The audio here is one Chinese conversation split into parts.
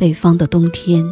北方的冬天，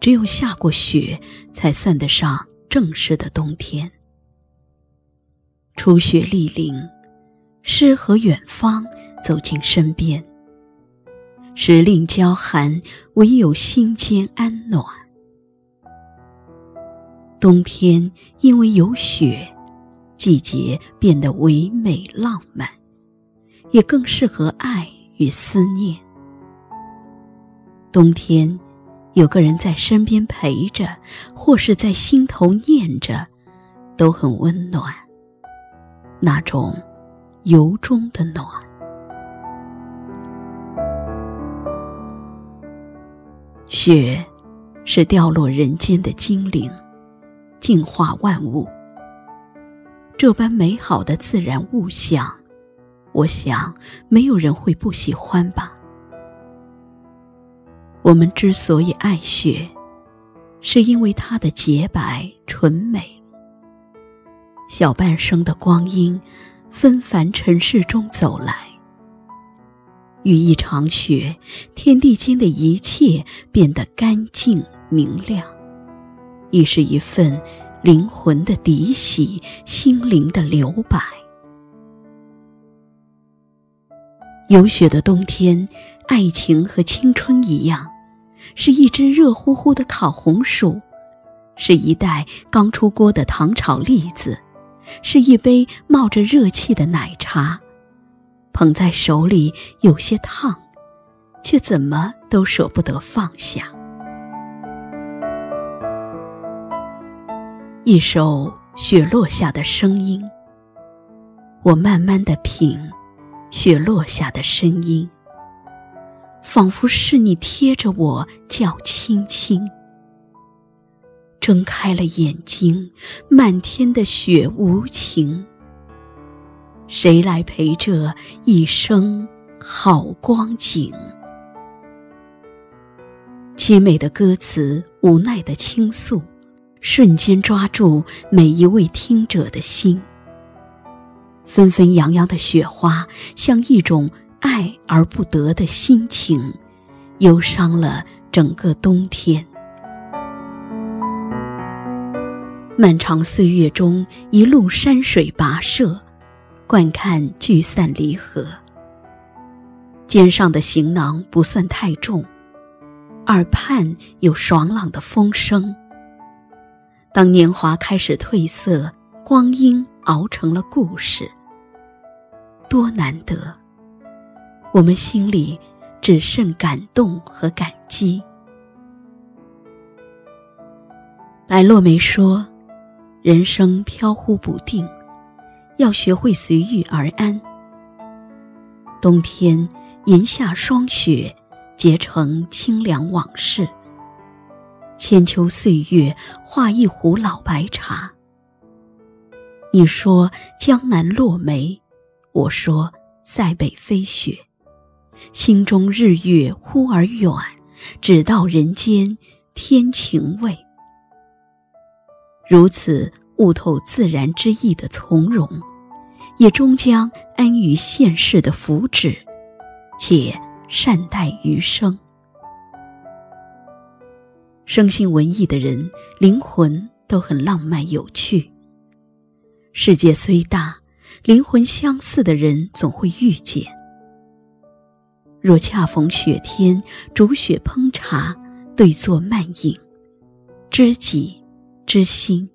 只有下过雪，才算得上正式的冬天。初雪莅临，诗和远方走进身边。时令交寒，唯有心间安暖。冬天因为有雪，季节变得唯美浪漫，也更适合爱与思念。冬天，有个人在身边陪着，或是在心头念着，都很温暖。那种由衷的暖。雪，是掉落人间的精灵，净化万物。这般美好的自然物象，我想没有人会不喜欢吧。我们之所以爱雪，是因为它的洁白纯美。小半生的光阴，纷繁尘世中走来，遇一场雪，天地间的一切变得干净明亮，亦是一份灵魂的涤洗，心灵的留白。有雪的冬天，爱情和青春一样，是一只热乎乎的烤红薯，是一袋刚出锅的糖炒栗子。是一杯冒着热气的奶茶，捧在手里有些烫，却怎么都舍不得放下。一首雪落下的声音，我慢慢的品雪落下的声音，仿佛是你贴着我叫青青。睁开了眼睛，漫天的雪无情。谁来陪这一生好光景？凄美的歌词，无奈的倾诉，瞬间抓住每一位听者的心。纷纷扬扬的雪花，像一种爱而不得的心情，忧伤了整个冬天。漫长岁月中，一路山水跋涉，观看聚散离合。肩上的行囊不算太重，耳畔有爽朗的风声。当年华开始褪色，光阴熬成了故事，多难得！我们心里只剩感动和感激。白落梅说。人生飘忽不定，要学会随遇而安。冬天银下霜雪，结成清凉往事。千秋岁月化一壶老白茶。你说江南落梅，我说塞北飞雪。心中日月忽而远，只道人间天晴味。如此悟透自然之意的从容，也终将安于现世的福祉，且善待余生。生性文艺的人，灵魂都很浪漫有趣。世界虽大，灵魂相似的人总会遇见。若恰逢雪天，煮雪烹茶，对坐慢饮，知己。知心，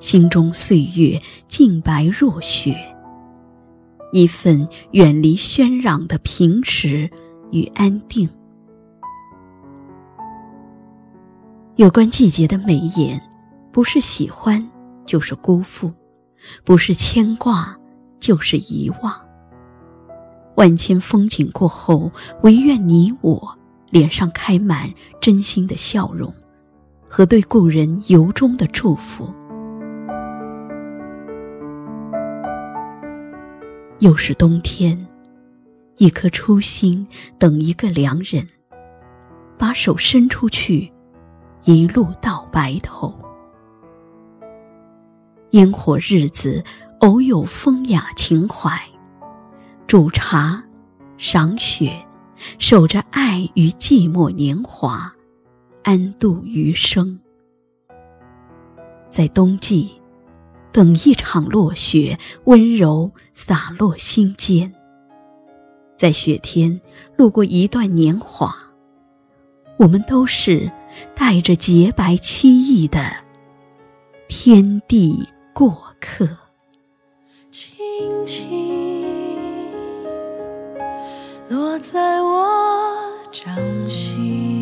心中岁月净白若雪。一份远离喧嚷的平实与安定。有关季节的美言，不是喜欢，就是辜负；不是牵挂，就是遗忘。万千风景过后，唯愿你我脸上开满真心的笑容。和对故人由衷的祝福。又是冬天，一颗初心等一个良人，把手伸出去，一路到白头。烟火日子，偶有风雅情怀，煮茶，赏雪，守着爱与寂寞年华，安度余生。在冬季，等一场落雪，温柔洒落心间。在雪天路过一段年华，我们都是带着洁白凄意的天地过客。轻轻落在我掌心，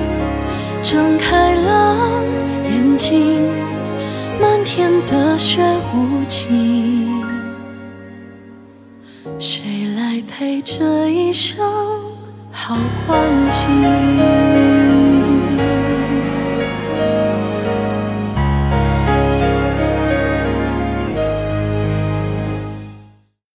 睁开了眼睛，漫天的雪无情，谁来陪这一生好光景？